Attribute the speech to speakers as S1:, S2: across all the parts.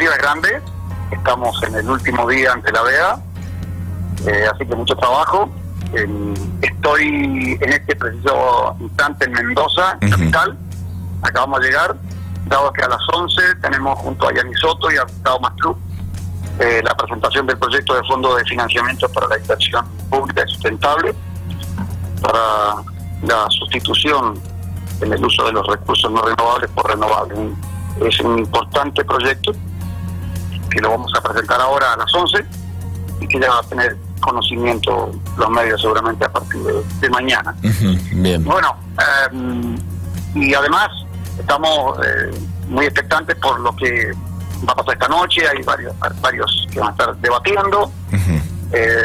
S1: expectativa es grande. Estamos en el último día ante la vea, eh, así que mucho trabajo. estoy en este preciso instante en Mendoza, capital. Acabamos de llegar, dado que a las 11 tenemos junto a Yanis Soto y a Gustavo Mastrú eh, la presentación del proyecto de fondo de financiamiento para la inversión pública y sustentable, para la sustitución en el uso de los recursos no renovables por renovables. Es un importante proyecto que lo vamos a presentar ahora a las 11 y que ya va a tener conocimiento los medios seguramente a partir de, mañana. bien. Bueno, em, y además estamos eh, muy expectantes por lo que va a pasar esta noche, hay varios, varios que van a estar debatiendo. Eh,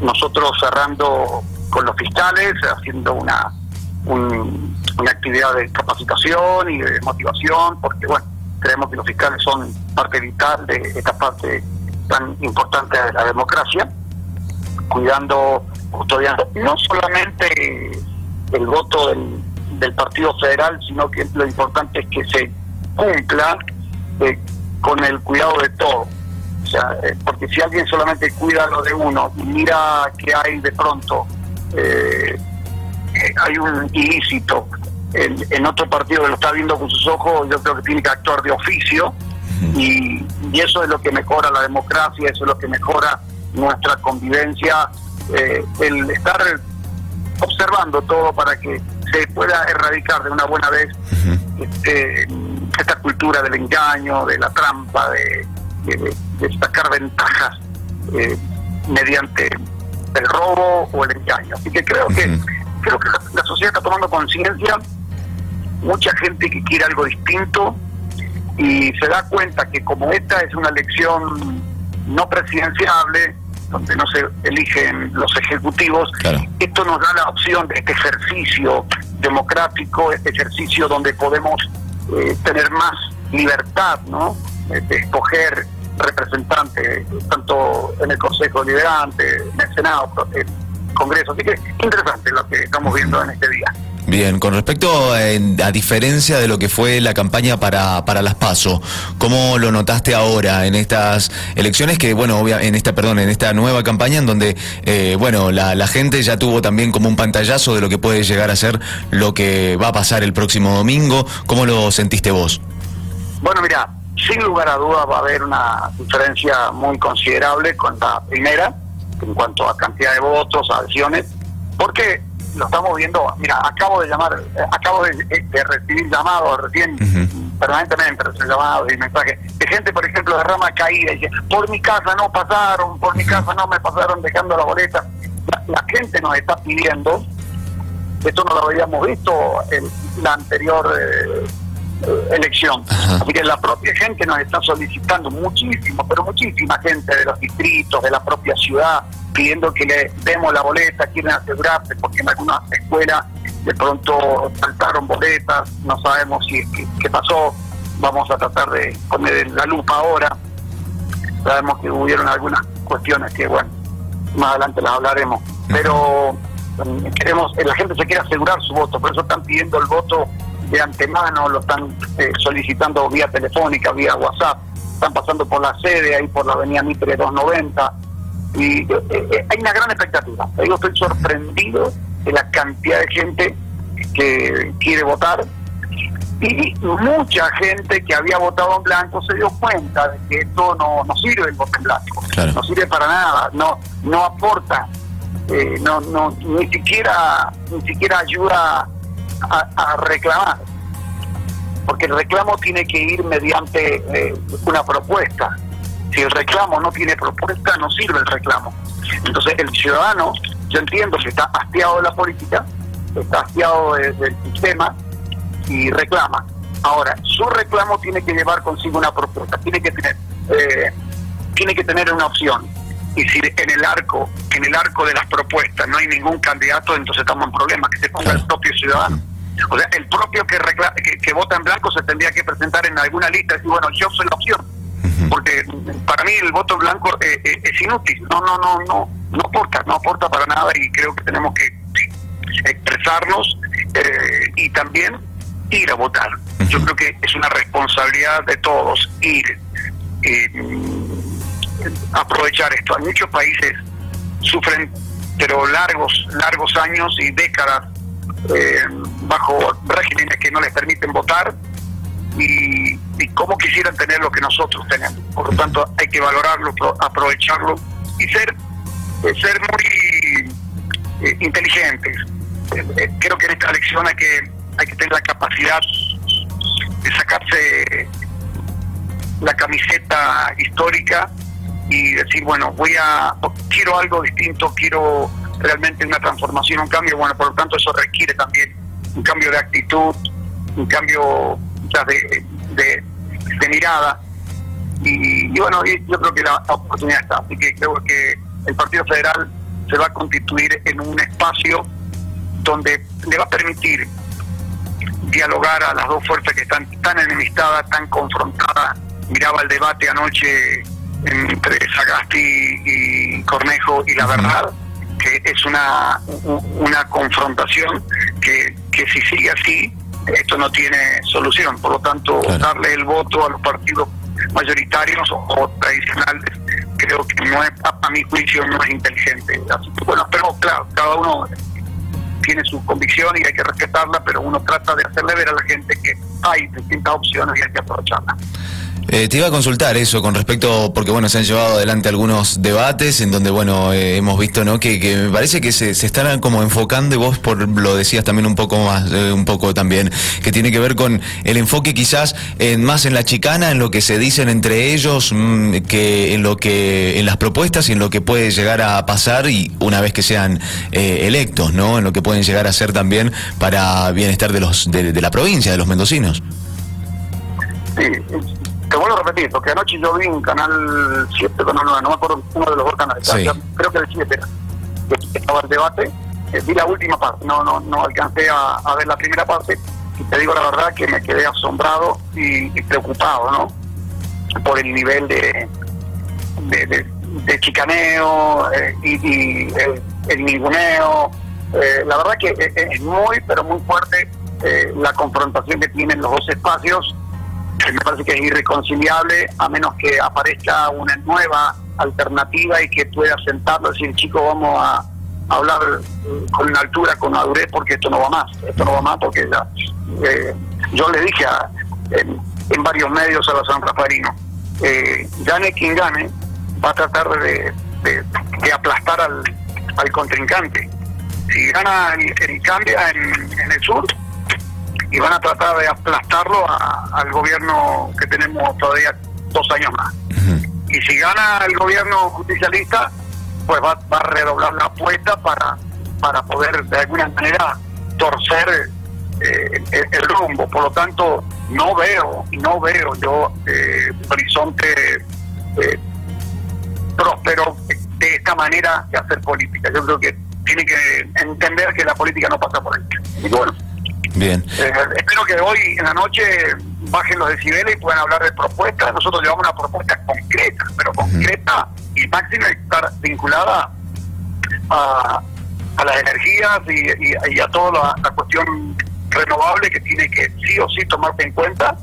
S1: nosotros cerrando con los fiscales, haciendo una, una actividad de capacitación y de motivación, porque bueno, creemos que los fiscales son parte vital de esta parte tan importante de la democracia, cuidando, custodiando no solamente el voto del, del Partido Federal, sino que lo importante es que se cumpla eh, con el cuidado de todo. O sea, eh, porque si alguien solamente cuida lo de uno y mira que hay de pronto, eh, hay un ilícito en, otro partido que lo está viendo con sus ojos, yo creo que tiene que actuar de oficio. Y, eso es lo que mejora la democracia, eso es lo que mejora nuestra convivencia, el estar observando todo para que se pueda erradicar de una buena vez este, esta cultura del engaño, de la trampa, de, sacar ventajas eh, mediante el robo o el engaño. Así que creo que creo que la, sociedad está tomando conciencia, mucha gente que quiere algo distinto y se da cuenta que como esta es una elección no presidenciable, donde no se eligen los ejecutivos, esto nos da la opción de este ejercicio democrático, este ejercicio donde podemos eh, tener más libertad, ¿no? De escoger representantes, tanto en el Consejo Liberante, en el Senado, en el Congreso. Así que interesante lo que estamos viendo en este día.
S2: Bien, con respecto eh, a, diferencia de lo que fue la campaña para, para las PASO, ¿cómo lo notaste ahora en estas elecciones que, bueno, en esta, perdón, en esta nueva campaña en donde, eh, bueno, la, la, gente ya tuvo también como un pantallazo de lo que puede llegar a ser lo que va a pasar el próximo domingo? ¿Cómo lo sentiste vos?
S1: Bueno, mira, sin lugar a dudas va a haber una diferencia muy considerable con la primera en cuanto a cantidad de votos, adhesiones, porque lo estamos viendo, mira, acabo de llamar, eh, acabo de, recibir llamados recién, permanentemente recién llamados y mensajes de gente, por ejemplo, de rama caída, y dice, por mi casa no pasaron, por mi casa no me pasaron dejando la boleta. La, gente nos está pidiendo, esto no lo habíamos visto en la anterior eh, eh, elección. Así que la propia gente nos está solicitando muchísimo, pero muchísima gente de los distritos, de la propia ciudad, pidiendo que le demos la boleta, quieren asegurarse, porque en algunas escuelas de pronto faltaron boletas, no sabemos si qué, pasó, vamos a tratar de poner la lupa ahora. Sabemos que hubieron algunas cuestiones que, bueno, más adelante las hablaremos, pero mm, queremos, la gente se quiere asegurar su voto, por eso están pidiendo el voto de antemano, lo están eh, solicitando vía telefónica, vía WhatsApp, están pasando por la sede, ahí por la avenida Mitre 290, y eh, eh, hay una gran expectativa. Yo estoy sorprendido de la cantidad de gente que quiere votar. Y mucha gente que había votado en blanco se dio cuenta de que esto no, no sirve el voto en blanco, no sirve para nada, no no aporta, no no ni siquiera ni siquiera ayuda a, reclamar, porque el reclamo tiene que ir mediante eh, una propuesta. Si el reclamo no tiene propuesta, no sirve el reclamo. Entonces el ciudadano, yo entiendo que está hastiado de la política, está hastiado del sistema y reclama. Ahora, su reclamo tiene que llevar consigo una propuesta, tiene que tener, eh, tiene que tener una opción. Y si en el arco, en el arco de las propuestas no hay ningún candidato, entonces estamos en problemas, que se ponga el propio ciudadano. O sea, el propio que, que, vota en blanco se tendría que presentar en alguna lista y decir, bueno, yo soy la opción. Porque para mí el voto blanco eh, eh, es inútil, no, no, no, no, no aporta, no aporta para nada y creo que tenemos que expresarnos eh, y también ir a votar. Yo creo que es una responsabilidad de todos ir. aprovechar esto. Hay muchos países sufren, pero largos, largos años y décadas bajo regímenes que no les permiten votar y, y cómo quisieran tener lo que nosotros tenemos. Por lo tanto, hay que valorarlo, aprovecharlo y ser, eh, ser muy eh, inteligentes. creo que en esta elección hay que, hay que tener la capacidad de sacarse la camiseta histórica y decir, bueno, voy a, quiero algo distinto, quiero realmente una transformación, un cambio, bueno, por lo tanto eso requiere también un cambio de actitud, un cambio de, mirada. Y, bueno, yo creo que la, oportunidad está, así que creo que el Partido Federal se va a constituir en un espacio donde le va a permitir dialogar a las dos fuerzas que están tan enemistadas, tan confrontadas. Miraba el debate anoche entre Sagasti y Cornejo y la verdad, que es una, una confrontación que, que si sigue así, esto no tiene solución. Por lo tanto, darle el voto a los partidos mayoritarios o, tradicionales creo que no es, a, mi juicio no es inteligente. bueno, pero claro, cada uno tiene su convicción y hay que respetarla, pero uno trata de hacerle ver a la gente que hay distintas opciones y hay que aprovecharlas.
S2: Eh, te iba a consultar eso con respecto, porque bueno, se han llevado adelante algunos debates en donde, bueno, eh, hemos visto, ¿no? Que, me parece que se, se, están como enfocando, y vos por, lo decías también un poco más, eh, un poco también, que tiene que ver con el enfoque quizás en, más en la chicana, en lo que se dicen entre ellos, mm, que en lo que, en las propuestas y en lo que puede llegar a pasar y una vez que sean electos, ¿no? En lo que pueden llegar a ser también para bienestar de los, de, de la provincia, de los mendocinos.
S1: Sí, vuelvo a repetir, porque anoche yo vi un canal 7, no, no, no me acuerdo uno de los dos canales, creo que el 7 era, estaba el debate, eh, vi la última parte, no no no alcancé a, ver la primera parte, y te digo la verdad que me quedé asombrado y, preocupado, ¿no? Por el nivel de, de, chicaneo eh, y, el, el, ninguneo. Eh, la verdad que es muy, pero muy fuerte la confrontación que tienen los dos espacios me parece que es irreconciliable a menos que aparezca una nueva alternativa y que pueda sentarlo y decir, chicos, vamos a, hablar eh, con altura, con madurez, porque esto no va más, esto no va más porque ya, eh, yo le dije en, varios medios a los San Rafaelinos, eh, gane quien gane, va a tratar de, aplastar al, contrincante. Si gana el, en, en el sur, y van a tratar de aplastarlo al gobierno que tenemos todavía dos años más. Y si gana el gobierno justicialista, pues va, a redoblar la apuesta para, para poder de alguna manera torcer eh, el, rumbo. Por lo tanto, no veo, no veo yo eh, horizonte eh, próspero de esta manera de hacer política. Yo creo que tiene que entender que la política no pasa por ahí. Y bueno,
S2: Bien.
S1: Eh, espero que hoy en la noche bajen los decibeles y puedan hablar de propuestas. Nosotros llevamos una propuesta concreta, pero concreta y máxima estar vinculada a, a las energías y, a toda la, cuestión renovable que tiene que sí o sí tomarse en cuenta,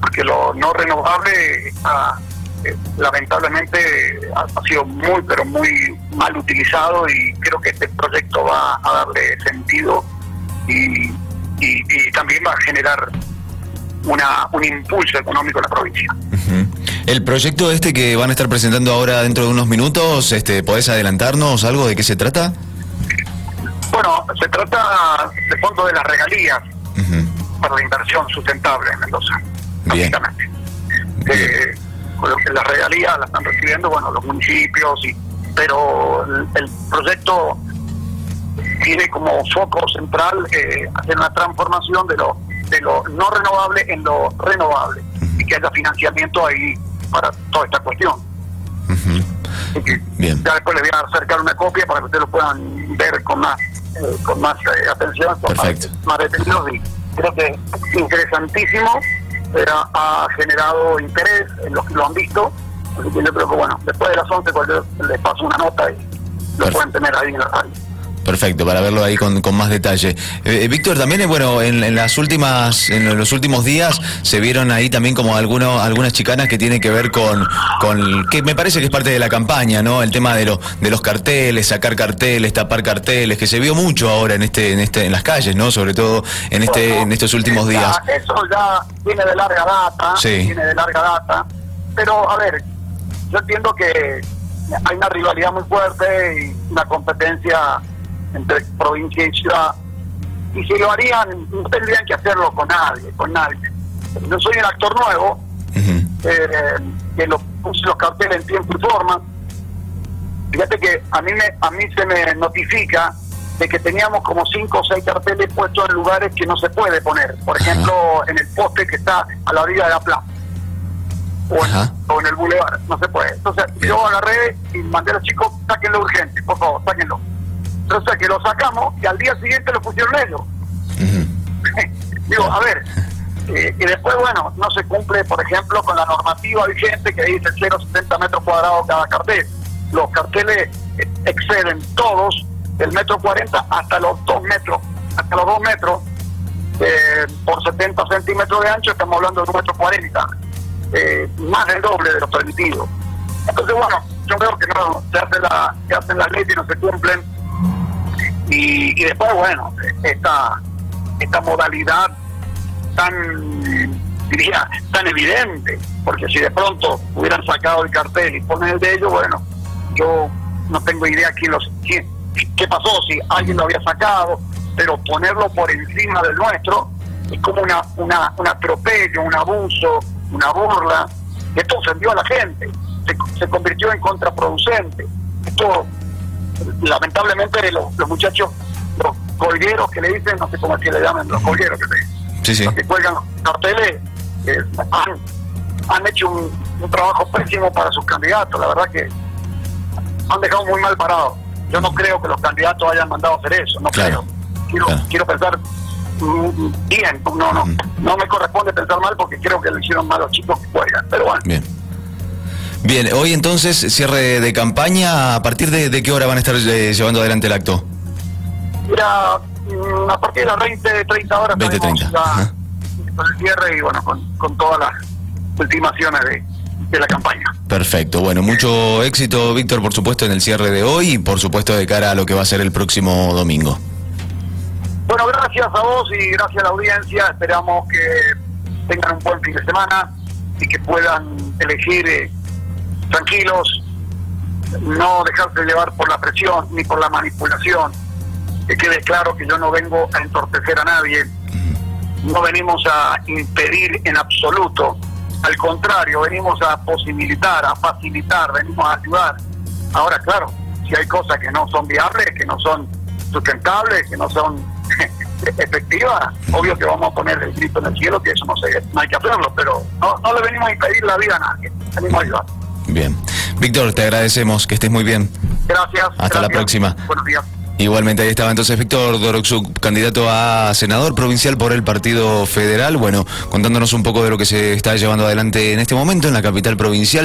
S1: porque lo no renovable eh, lamentablemente ha, sido muy, pero muy mal utilizado y creo que este proyecto va a darle sentido y y, también va a generar una, un impulso económico en la provincia.
S2: El proyecto este que van a estar presentando ahora dentro de unos minutos, este, ¿podés adelantarnos algo de qué se trata?
S1: Bueno, se trata de fondo de las regalías para la inversión sustentable en Mendoza, básicamente. Eh, las regalías las están recibiendo bueno los municipios, y, pero el proyecto tiene como foco central eh, hacer una transformación de lo, de lo no renovable en lo renovable y que haya financiamiento ahí para toda esta cuestión. Bien. Ya después les voy a acercar una copia para que ustedes lo puedan ver con más eh, con más eh, atención, con más, detenidos y creo que es interesantísimo, ha generado interés en los que lo han visto, así que yo creo que bueno, después de las 11 pues, les paso una nota y lo pueden tener ahí en la radio.
S2: Perfecto, para verlo ahí con, con más detalle. Eh, eh, Víctor, también, eh, bueno, en, en, las últimas, en los últimos días se vieron ahí también como algunos, algunas chicanas que tienen que ver con, con, que me parece que es parte de la campaña, ¿no? El tema de, lo, de los carteles, sacar carteles, tapar carteles, que se vio mucho ahora en este, en este, en las calles, ¿no? Sobre todo en este, en estos últimos días.
S1: Eso ya viene de larga data, sí. viene de larga data, pero a ver, yo entiendo que hay una rivalidad muy fuerte y una competencia entre provincia y ciudad. Y si lo harían, no tendrían que hacerlo con nadie, con nadie. Yo soy un actor nuevo, eh, que lo puse los carteles en tiempo y forma. Fíjate que a mí, me, a mí se me notifica de que teníamos como cinco o seis carteles puestos en lugares que no se puede poner. Por ejemplo, en el poste que está a la orilla de la plaza. O en, o en, el bulevar, no se puede. Entonces yo agarré y mandé a los chicos, sáquenlo urgente, por favor, sáquenlo. Entonces que lo sacamos y al día siguiente lo pusieron ellos. Digo, a ver, eh, y después, bueno, no se cumple, por ejemplo, con la normativa vigente que dice 0,70 metros cuadrados cada cartel. Los carteles eh, exceden todos del metro 40 hasta los 2 metros, hasta los 2 metros, eh, por 70 centímetros de ancho, estamos hablando de un metro 40, eh, más del doble de lo permitido. Entonces, bueno, yo creo que no, se, hace la, se hacen las leyes y no se cumplen y, y después, bueno, esta, esta modalidad tan, diría, tan evidente, porque si de pronto hubieran sacado el cartel y ponen el de ellos, bueno, yo no tengo idea quién los, quién, qué pasó, si alguien lo había sacado, pero ponerlo por encima del nuestro es como una, una, un atropello, un abuso, una burla. Esto ofendió a la gente, se, se convirtió en contraproducente. Esto lamentablemente los, los, muchachos, los colgueros que le dicen, no sé cómo es que le llaman, los colgueros que, le,
S2: sí, sí.
S1: que cuelgan carteles, eh, han, han, hecho un, un, trabajo pésimo para sus candidatos, la verdad que han dejado muy mal parado. Yo no creo que los candidatos hayan mandado a hacer eso, no claro. creo. Quiero, claro. quiero pensar bien, no, no, mm. no me corresponde pensar mal porque creo que lo hicieron mal los chicos que juegan, pero bueno.
S2: Bien. Bien, hoy entonces cierre de campaña, ¿a partir de, de qué hora van a estar eh, llevando adelante el acto?
S1: Mira, mm, a partir de las 20, 30 horas
S2: 20, 30.
S1: Ya, con el cierre y bueno, con, con todas las ultimaciones de, de, la campaña.
S2: Perfecto, bueno, mucho éxito Víctor, por supuesto, en el cierre de hoy y por supuesto de cara a lo que va a ser el próximo domingo.
S1: Bueno, gracias a vos y gracias a la audiencia, esperamos que tengan un buen fin de semana y que puedan elegir... Eh, tranquilos, no dejarse llevar por la presión ni por la manipulación. Que quede claro que yo no vengo a entorpecer a nadie, no venimos a impedir en absoluto, al contrario, venimos a posibilitar, a facilitar, venimos a ayudar. Ahora, claro, si hay cosas que no son viables, que no son sustentables, que no son efectivas, obvio que vamos a poner el grito en el cielo, que eso no, se, no hay que hacerlo, pero no, no le venimos a impedir la vida a nadie, venimos a ayudar.
S2: Bien. Víctor, te agradecemos, que estés muy bien.
S1: Gracias.
S2: Hasta
S1: gracias.
S2: la próxima.
S1: Buenos días.
S2: Igualmente ahí estaba entonces Víctor Doroxuk, candidato a senador provincial por el Partido Federal, bueno, contándonos un poco de lo que se está llevando adelante en este momento en la capital provincial.